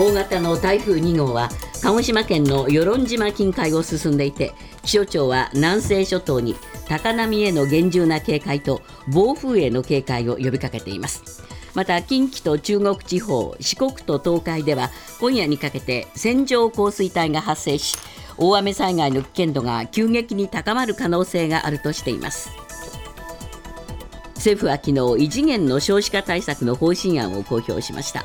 大型の台風2号は鹿児島県の与論島近海を進んでいて気象庁は南西諸島に高波への厳重な警戒と暴風への警戒を呼びかけています。また近畿と中国地方四国と東海では今夜にかけて線状降水帯が発生し大雨災害の危険度が急激に高まる可能性があるとしています。政府は昨日異次元の少子化対策の方針案を公表しました。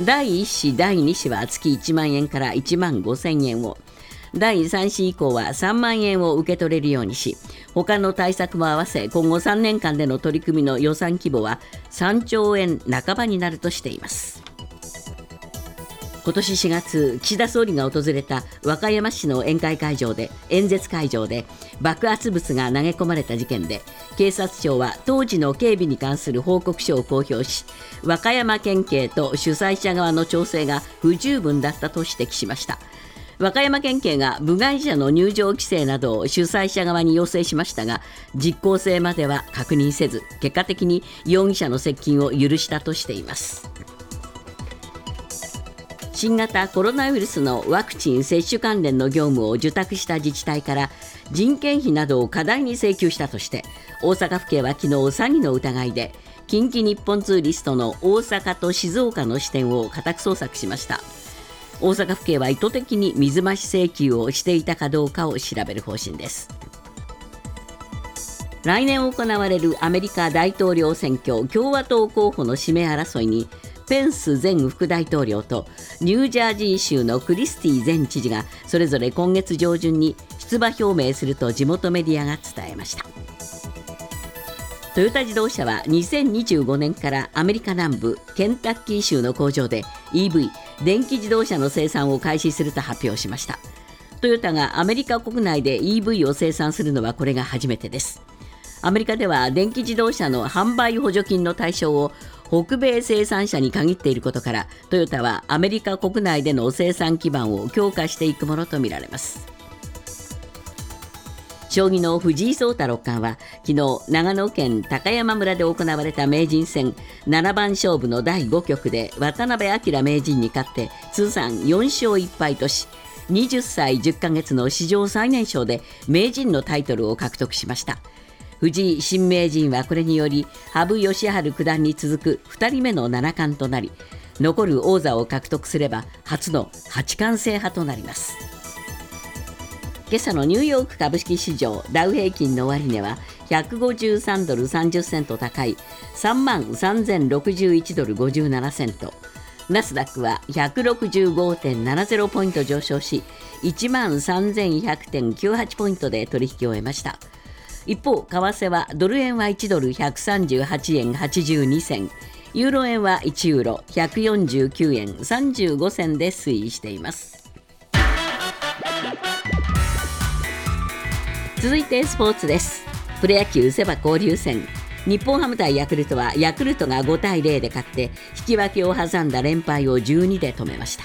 第1子第2子は月1万円から1万5000円を。第3子以降は3万円を受け取れるようにし他の対策も合わせ今後3年間での取り組みの予算規模は3兆円半ばになるとしています。今年4月岸田総理が訪れた和歌山市の宴会会場で演説会場で爆発物が投げ込まれた事件で警察庁は当時の警備に関する報告書を公表し和歌山県警と主催者側の調整が不十分だったと指摘しました。和歌山県警が部外者の入場規制などを主催者側に要請しましたが実効性までは確認せず結果的に容疑者の接近を許したとしています。新型コロナウイルスのワクチン接種関連の業務を受託した自治体から人件費などを過大に請求したとして大阪府警は昨日詐欺の疑いで近畿日本ツーリストの大阪と静岡の支店を家宅捜索しました。大阪府警は意図的に水増し請求をしていたかどうかを調べる方針です。来年行われるアメリカ大統領選挙共和党候補の指名争いにペンス前副大統領とニュージャージー州のクリスティ前知事がそれぞれ今月上旬に出馬表明すると地元メディアが伝えました。トヨタ自動車は2025年からアメリカ南部ケンタッキー州の工場で EV 電気自動車の生産を開始すると発表しました。トヨタがアメリカ国内で EV を生産するのはこれが初めてです。アメリカでは電気自動車の販売補助金の対象を北米生産者に限っていることからトヨタはアメリカ国内での生産基盤を強化していくものとみられます。将棋の藤井聡太六冠は昨日長野県高山村で行われた名人戦7番勝負の第5局で渡辺明名人に勝って通算4勝1敗とし20歳10ヶ月の史上最年少で名人のタイトルを獲得しました。藤井新名人はこれにより羽生善治九段に続く2人目の七冠となり残る王座を獲得すれば初の八冠制覇となります。今朝のニューヨーク株式市場ダウ平均の終値は153ドル30セント高い3万3061ドル57セント。ナスダックは165.70ポイント上昇し1万3100.98ポイントで取引を終えました。一方為替はドル円は1ドル138円82銭。ユーロ円は1ユーロ149円35銭で推移しています。続いてスポーツです。プロ野球セ・パ交流戦。日本ハム対ヤクルトはヤクルトが5対0で勝って引き分けを挟んだ連敗を12で止めました。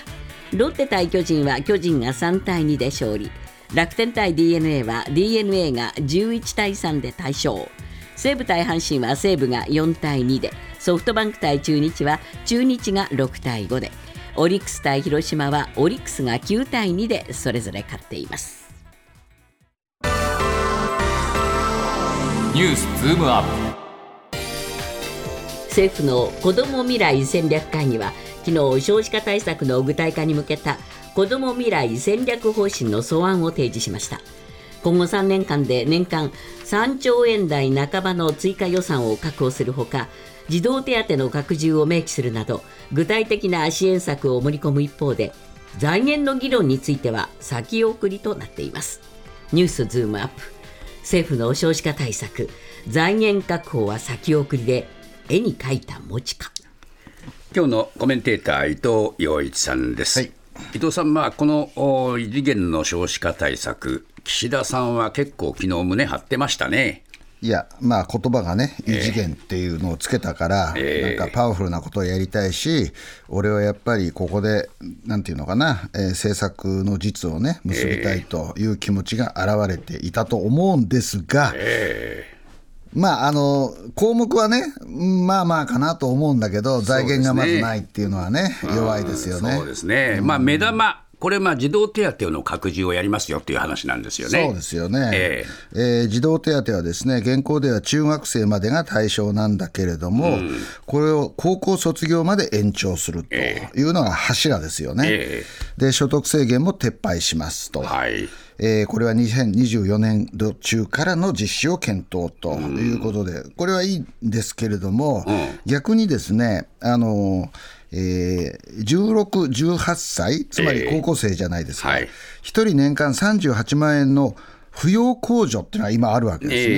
ロッテ対巨人は巨人が3対2で勝利。楽天対 d n a は d n a が11対3で大勝。西武対阪神は西武が4対2で。ソフトバンク対中日は中日が6対5で。オリックス対広島はオリックスが9対2でそれぞれ勝っています。ニュースズームアップ。政府の子ども未来戦略会議は昨日少子化対策の具体化に向けた子ども未来戦略方針の素案を提示しました。今後3年間で年間3兆円台半ばの追加予算を確保するほか児童手当の拡充を明記するなど具体的な支援策を盛り込む一方で財源の議論については先送りとなっています。ニュースズームアップ。政府の少子化対策財源確保は先送りで絵に描いた餅か。今日のコメンテーター伊藤洋一さんです、はい伊藤さん、まあ、この異次元の少子化対策、岸田さんは結構、昨日胸張ってましたね。いや、まあ言葉がね、異次元っていうのをつけたから、えー、なんかパワフルなことをやりたいし、俺はやっぱりここで、なんていうのかな、えー、政策の実をね、結びたいという気持ちが表れていたと思うんですが、えーまあ、あの項目はね、まあまあかなと思うんだけど、財源がまずないっていうのはね、弱いですよね。そうですね、まあ、目玉、これ、まあ、児童手当の拡充をやりますよっていう話なんですよね。そうですよね、ええ。ー児童手当はですね、現行では中学生までが対象なんだけれども、これを高校卒業まで延長するというのが柱ですよね。えで、所得制限も撤廃しますと。はい。えーこれは2024年度中からの実施を検討ということで、これはいいんですけれども、逆にですね、あのえー16、18歳、つまり高校生じゃないですか、はい。1人年間38万円の扶養控除っていうのは今あるわけですね。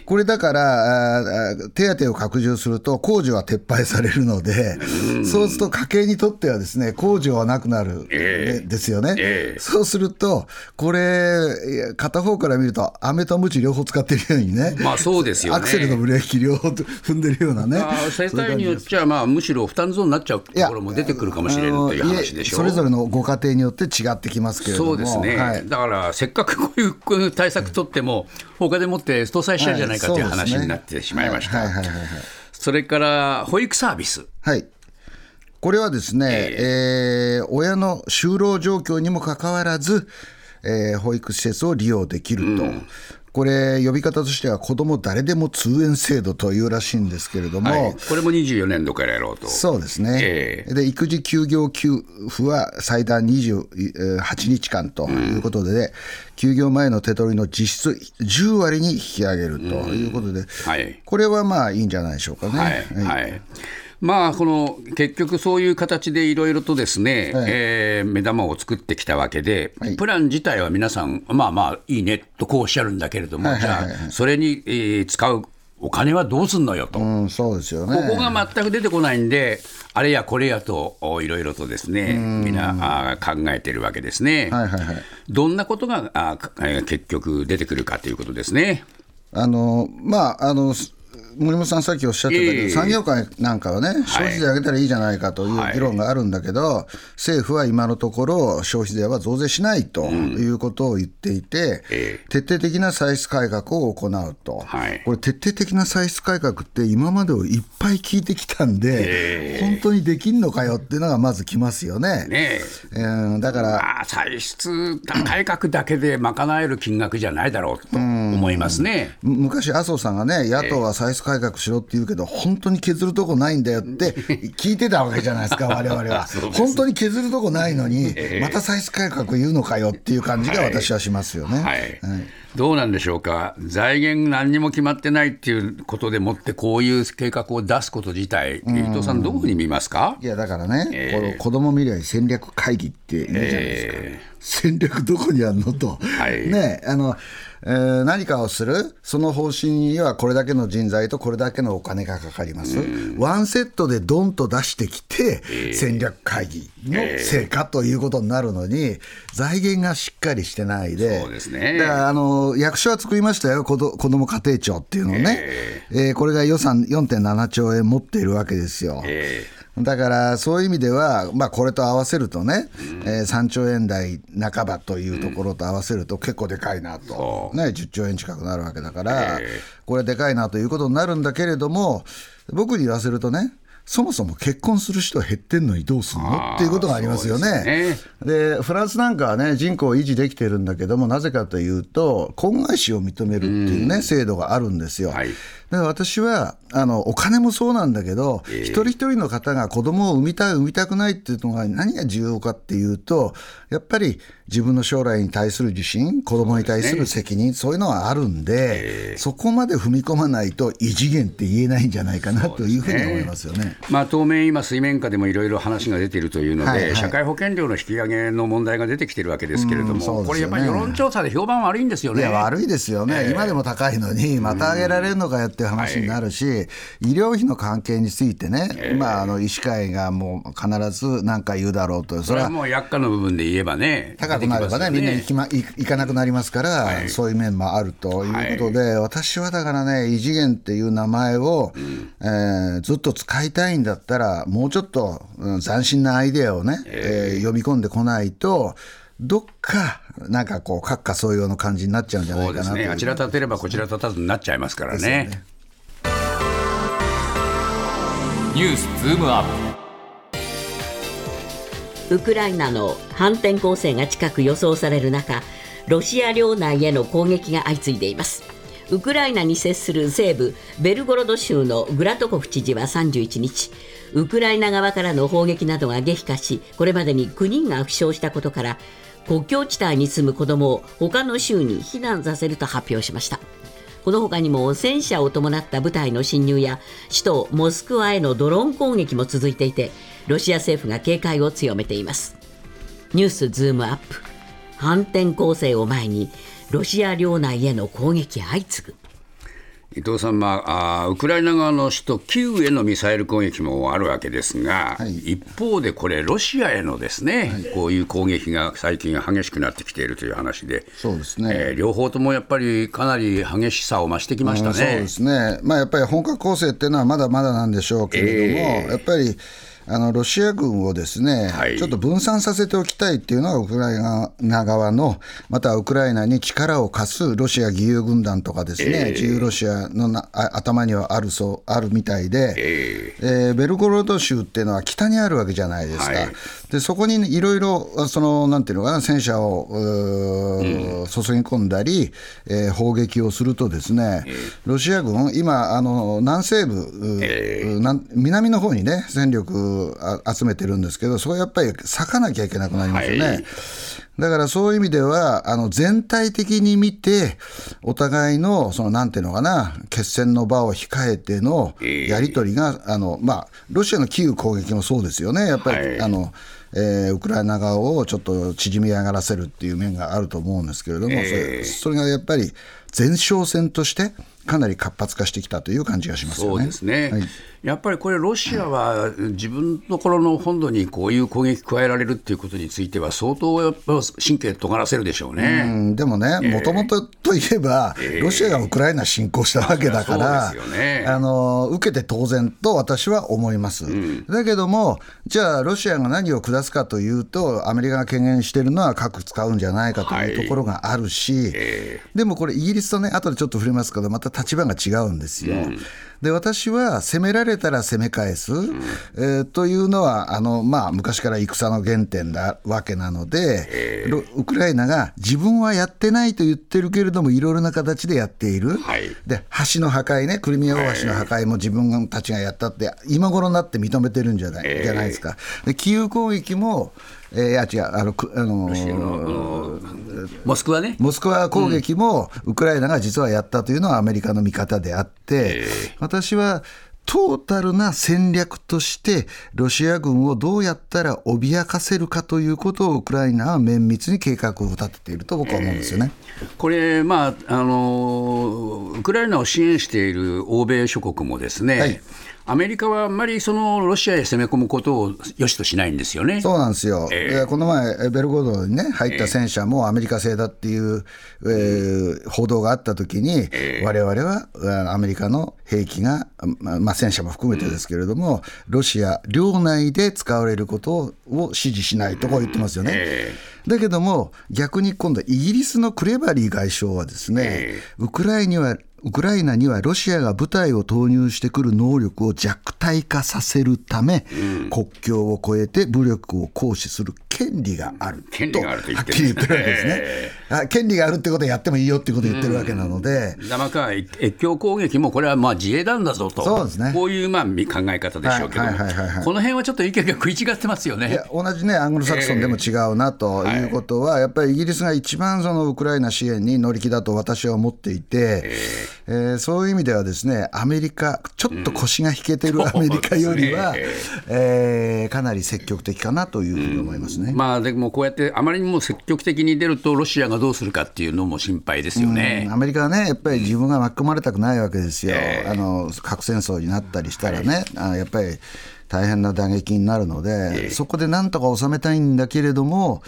えこれだから、手当を拡充すると、控除は撤廃されるので、そうすると家計にとってはですね、控除はなくなる、えですよね、ええ。そうすると、これ、片方から見ると、飴と鞭両方使ってるようにね、まあそうですよね。アクセルとブレーキ両方踏んでるようなね、まあ、世帯によっちゃ、まあ、むしろ負担増になっちゃうところも出てくるかもしれんという話でしょあのいえそれぞれのご家庭によって違ってきますけれども、そうですね、はい。だからせっかくこういう対策取っても、他でもって搭載しちゃうんじゃないかという話になってしまいました。それから保育サービス、はい。これはですね、えー親の就労状況にもかかわらず、えー保育施設を利用できると。これ、呼び方としては、子ども誰でも通園制度というらしいんですけれども、はい。これも24年度からやろうと。そうですね、えで育児休業給付は最大28日間ということで、休業前の手取りの実質10割に引き上げるということで、はい。これはまあいいんじゃないでしょうかね。はい。はいまあ、この結局、そういう形でいろいろとですね、はいえー目玉を作ってきたわけで、はいプラン自体は皆さん、まあまあ、いいねとこうおっしゃるんだけれども、はいはいはいじゃあ、それに、えー使うお金はどうすんのよと。うん、そうですよね。ここが全く出てこないんで、あれやこれやとおいろいろとですね、みんな考えてるわけですね。はいはいはいどんなことがあ結局出てくるかということですね。あのまああのす森本さん、さっきおっしゃってたけど、ええ。産業界なんかはね、消費税上げたらいいじゃないかという議論があるんだけど、政府は今のところ、消費税は増税しないということを言っていて、え徹底的な歳出改革を行うと、はい。これ、徹底的な歳出改革って、今までをいっぱい聞いてきたんで、本当にできんのかよっていうのがまずきますよね。ねえ。うんだから、まあ、歳出改革だけで賄える金額じゃないだろうと思いますね。む昔、麻生さんがね、野党は歳出改革しろって言うけど、本当に削るとこないんだよって 聞いてたわけじゃないですか、我々は。本当に削るとこないのに、また歳出改革言うのかよっていう感じが私はしますよね。はい。どうなんでしょうか、財源何にも決まってないっていうことでもって、こういう計画を出すこと自体、伊藤さん、どういうふうに見ますか？いやだからね、この子ども未来戦略会議っていいじゃないですか、戦略どこにあるのと、はい。ねあのえー何かをする、その方針にはこれだけの人材とこれだけのお金がかかります、ワンセットでドンと出してきて、戦略会議の成果ということになるのに、財源がしっかりしてないで、そうですね。だからあの役所は作りましたよ、子ど子ども家庭庁っていうのをね、えー。これが予算4.7兆円持っているわけですよ。えだからそういう意味では、まあ、これと合わせるとね、えー3兆円台半ばというところと合わせると結構でかいなと、ね、10兆円近くなるわけだから、これでかいなということになるんだけれども、僕に言わせるとね、そもそも結婚する人減ってんのにどうすんの？っていうことがありますよね。です。でフランスなんかはね、人口を維持できてるんだけども、なぜかというと、婚外子を認めるっていうね、制度があるんですよ。はいで私はあのお金もそうなんだけど、一人一人の方が子供を産みたい、産みたくないっていうのが何が重要かっていうと、やっぱり自分の将来に対する自信、子供に対する責任、そういうのはあるんで、そこまで踏み込まないと、異次元って言えないんじゃないかなというふうに思いますよね。まあ、当面、今、水面下でもいろいろ話が出ているというので、はいはい。社会保険料の引き上げの問題が出てきてるわけですけれども、ね。これやっぱり世論調査で評判悪いんですよね。悪いですよね、今でも高いのに、また上げられるのかよっていう話になるし、医療費の関係についてね、まあ、あの医師会がもう必ず何か言うだろうと、それはもう薬価の部分で言えばね、高くなればね、出てきますよみんな行き,、ま、行行かなくなりますから、そういう面もあるということで、私はだからね、異次元っていう名前を、えーずっと使いたいんだったら、もうちょっと、うん斬新なアイデアをね、えー読み込んでこないと、どっか、なんかこう、閣下総用の感じになっちゃうんじゃないかなね、あちら立てればこちら立たずになっちゃいますからね。ニュースズームアップ。ウクライナの反転攻勢が近く予想される中ロシア領内への攻撃が相次いでいます。ウクライナに接する西部ベルゴロド州のグラトコフ知事は31日ウクライナ側からの砲撃などが激化しこれまでに9人が負傷したことから国境地帯に住む子どもを他の州に避難させると発表しました。この他にも戦車を伴った部隊の侵入や首都モスクワへのドローン攻撃も続いていてロシア政府が警戒を強めています。ニュースズームアップ。反転攻勢を前にロシア領内への攻撃相次ぐ。伊藤さん、まあ、あウクライナ側の首都キーウへのミサイル攻撃もあるわけですが、はい、一方でこれ、ロシアへのですね、はい、こういう攻撃が最近激しくなってきているという話で、そうですね、えー、両方ともやっぱりかなり激しさを増してきましたね、そうですね、まあ、やっぱり本格攻勢っていうのはまだまだなんでしょうけれども、えー、やっぱり。あのロシア軍をですね、はい、ちょっと分散させておきたいっていうのがウクライナ側の、またウクライナに力を貸すロシア義勇軍団とかですね、えー、自由ロシアのな頭にはあるそうあるみたいで、えー、えー、ベルゴロド州っていうのは北にあるわけじゃないですか、はい、でそこにいろいろ、そのなんていうのかな、戦車を、うん、注ぎ込んだり、えー、砲撃をするとですね、ロシア軍、今、あの南西部、えー、南の方にね、戦力集めてるんですけど、そこはやっぱり咲かなきゃいけなくなりますよね。はいだからそういう意味では、あの全体的に見て、お互いの、そのなんていうのかな、決戦の場を控えてのやり取りが、あのまあ、ロシアのキーウ攻撃もそうですよね、やっぱり、はい、あのえー、ウクライナ側をちょっと縮み上がらせるっていう面があると思うんですけれども、それそれがやっぱり前哨戦として、かなり活発化してきたという感じがします、ね、そうですね、はい、やっぱりこれ、ロシアは自分のところの本土にこういう攻撃加えられるっていうことについては、相当やっぱ神経尖らせるでしょうね。うんでもね、もともとといえば、ロシアがウクライナ侵攻したわけだから、ね、あの受けて当然と私は思います、うん、だけども、じゃあ、ロシアが何を下すかというと、アメリカが懸念しているのは核使うんじゃないかというところがあるし、はい。えー、でもこれ、イギリスとね、後でちょっと触れますけど、また立場が違うんですよ。うんで私は攻められたら攻め返す、うん、えー、というのはあの、まあ、昔から戦の原点なわけなので、え。ー、ウクライナが自分はやってないと言ってるけれどもいろいろな形でやっている、はい、で橋の破壊ねクリミア大橋の破壊も自分たちがやったって今頃になって認めてるんじゃないえ。ー、じゃないですか。でキーウ攻撃もえー、違うあのあのモスクワね。モスクワ攻撃もウクライナが実はやったというのはアメリカの見方であって、私はトータルな戦略として、ロシア軍をどうやったら脅かせるかということを、ウクライナは綿密に計画を立てていると僕は思うんですよね、えー、これ、まああの、ウクライナを支援している欧米諸国もですね、はいアメリカはあんまりそのロシアへ攻め込むことをよしとしないんですよね。そうなんですよ、えー、この前、ベルゴードに、ね、入った戦車もアメリカ製だっていう、えー、報道があったときに、われわれはアメリカの兵器が、まあ、戦車も含めてですけれども、ロシア領内で使われることを支持しないとこう言ってますよね。えー、だけども、逆に今度、イギリスのクレバリー外相はですね、えー、ウクライナはウクライナにはロシアが部隊を投入してくる能力を弱体化させるため、うん、国境を越えて武力を行使する権利があると。はっきり言ってるわけですね。あ権利があるってことはやってもいいよってことを言ってるわけなので。うん、まか越境攻撃もこれはまあ自衛団だぞと、そうですね、こういうまあ考え方でしょうけど、この辺はちょっと意見が食い違ってますよね。同じね、アングロサクソンでも違うなということは、やっぱりイギリスが一番そのウクライナ支援に乗り気だと私は思っていて、えー、そういう意味ではですね、アメリカ、ちょっと腰が引けてるアメリカよりは、うんねえー、かなり積極的かなというふうに思いますね、うん、まあ、でもこうやって、あまりにも積極的に出ると、ロシアがどうするかっていうのも心配ですよね、うん、アメリカはね、やっぱり自分が巻き込まれたくないわけですよ、えー、あの核戦争になったりしたらね、はい、あやっぱり大変な打撃になるので、えー、そこでなんとか収めたいんだけれども、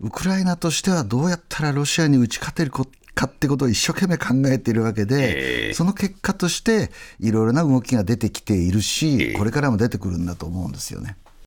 ウクライナとしてはどうやったらロシアに打ち勝てるかってことを一生懸命考えているわけで、その結果としていろいろな動きが出てきているし、これからも出てくるんだと思うんですよね。